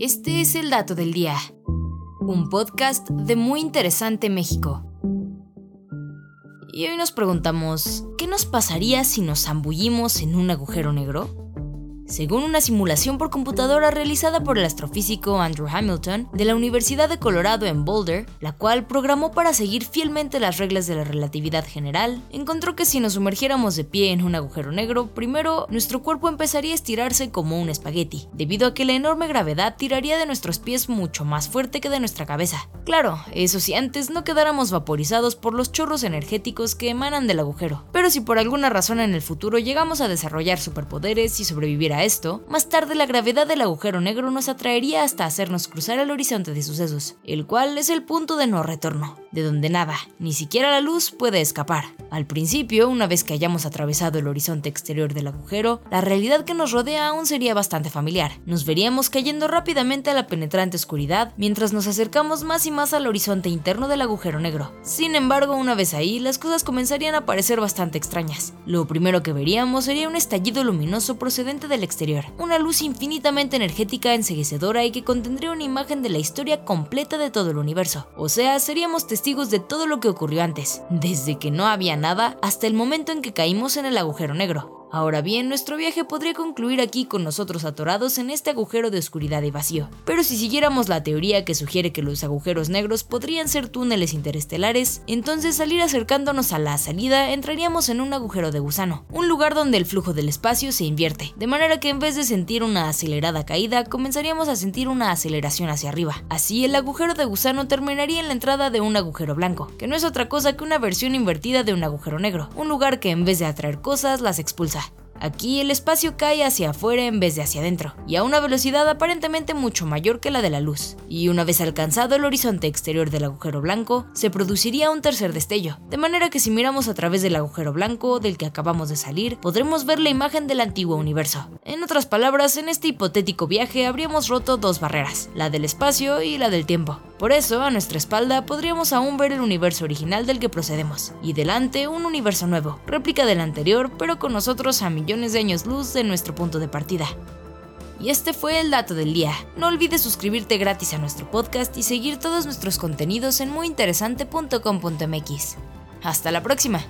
Este es el dato del día, un podcast de Muy Interesante México. Y hoy nos preguntamos, ¿qué nos pasaría si nos zambullimos en un agujero negro? Según una simulación por computadora realizada por el astrofísico Andrew Hamilton de la Universidad de Colorado en Boulder, la cual programó para seguir fielmente las reglas de la relatividad general, encontró que si nos sumergiéramos de pie en un agujero negro, primero nuestro cuerpo empezaría a estirarse como un espagueti, debido a que la enorme gravedad tiraría de nuestros pies mucho más fuerte que de nuestra cabeza. Claro, eso si antes no quedáramos vaporizados por los chorros energéticos que emanan del agujero. Pero si por alguna razón en el futuro llegamos a desarrollar superpoderes y sobrevivir a esto, más tarde la gravedad del agujero negro nos atraería hasta hacernos cruzar el horizonte de sucesos, el cual es el punto de no retorno, de donde nada, ni siquiera la luz, puede escapar. Al principio, una vez que hayamos atravesado el horizonte exterior del agujero, la realidad que nos rodea aún sería bastante familiar. Nos veríamos cayendo rápidamente a la penetrante oscuridad mientras nos acercamos más y más al horizonte interno del agujero negro. Sin embargo, una vez ahí, las cosas comenzarían a parecer bastante extrañas. Lo primero que veríamos sería un estallido luminoso procedente del exterior, una luz infinitamente energética enseguecedora y que contendría una imagen de la historia completa de todo el universo. O sea, seríamos testigos de todo lo que ocurrió antes, desde que no había nada hasta el momento en que caímos en el agujero negro. Ahora bien, nuestro viaje podría concluir aquí con nosotros atorados en este agujero de oscuridad y vacío. Pero si siguiéramos la teoría que sugiere que los agujeros negros podrían ser túneles interestelares, entonces al ir acercándonos a la salida entraríamos en un agujero de gusano, un lugar donde el flujo del espacio se invierte, de manera que en vez de sentir una acelerada caída, comenzaríamos a sentir una aceleración hacia arriba. Así, el agujero de gusano terminaría en la entrada de un agujero blanco, que no es otra cosa que una versión invertida de un agujero negro, un lugar que en vez de atraer cosas las expulsa Aquí el espacio cae hacia afuera en vez de hacia adentro, y a una velocidad aparentemente mucho mayor que la de la luz. Y una vez alcanzado el horizonte exterior del agujero blanco, se produciría un tercer destello, de manera que si miramos a través del agujero blanco del que acabamos de salir, podremos ver la imagen del antiguo universo. En otras palabras, en este hipotético viaje habríamos roto dos barreras, la del espacio y la del tiempo. Por eso, a nuestra espalda podríamos aún ver el universo original del que procedemos, y delante un universo nuevo, réplica del anterior, pero con nosotros a millones de años luz de nuestro punto de partida. Y este fue el dato del día. No olvides suscribirte gratis a nuestro podcast y seguir todos nuestros contenidos en muyinteresante.com.mx. Hasta la próxima.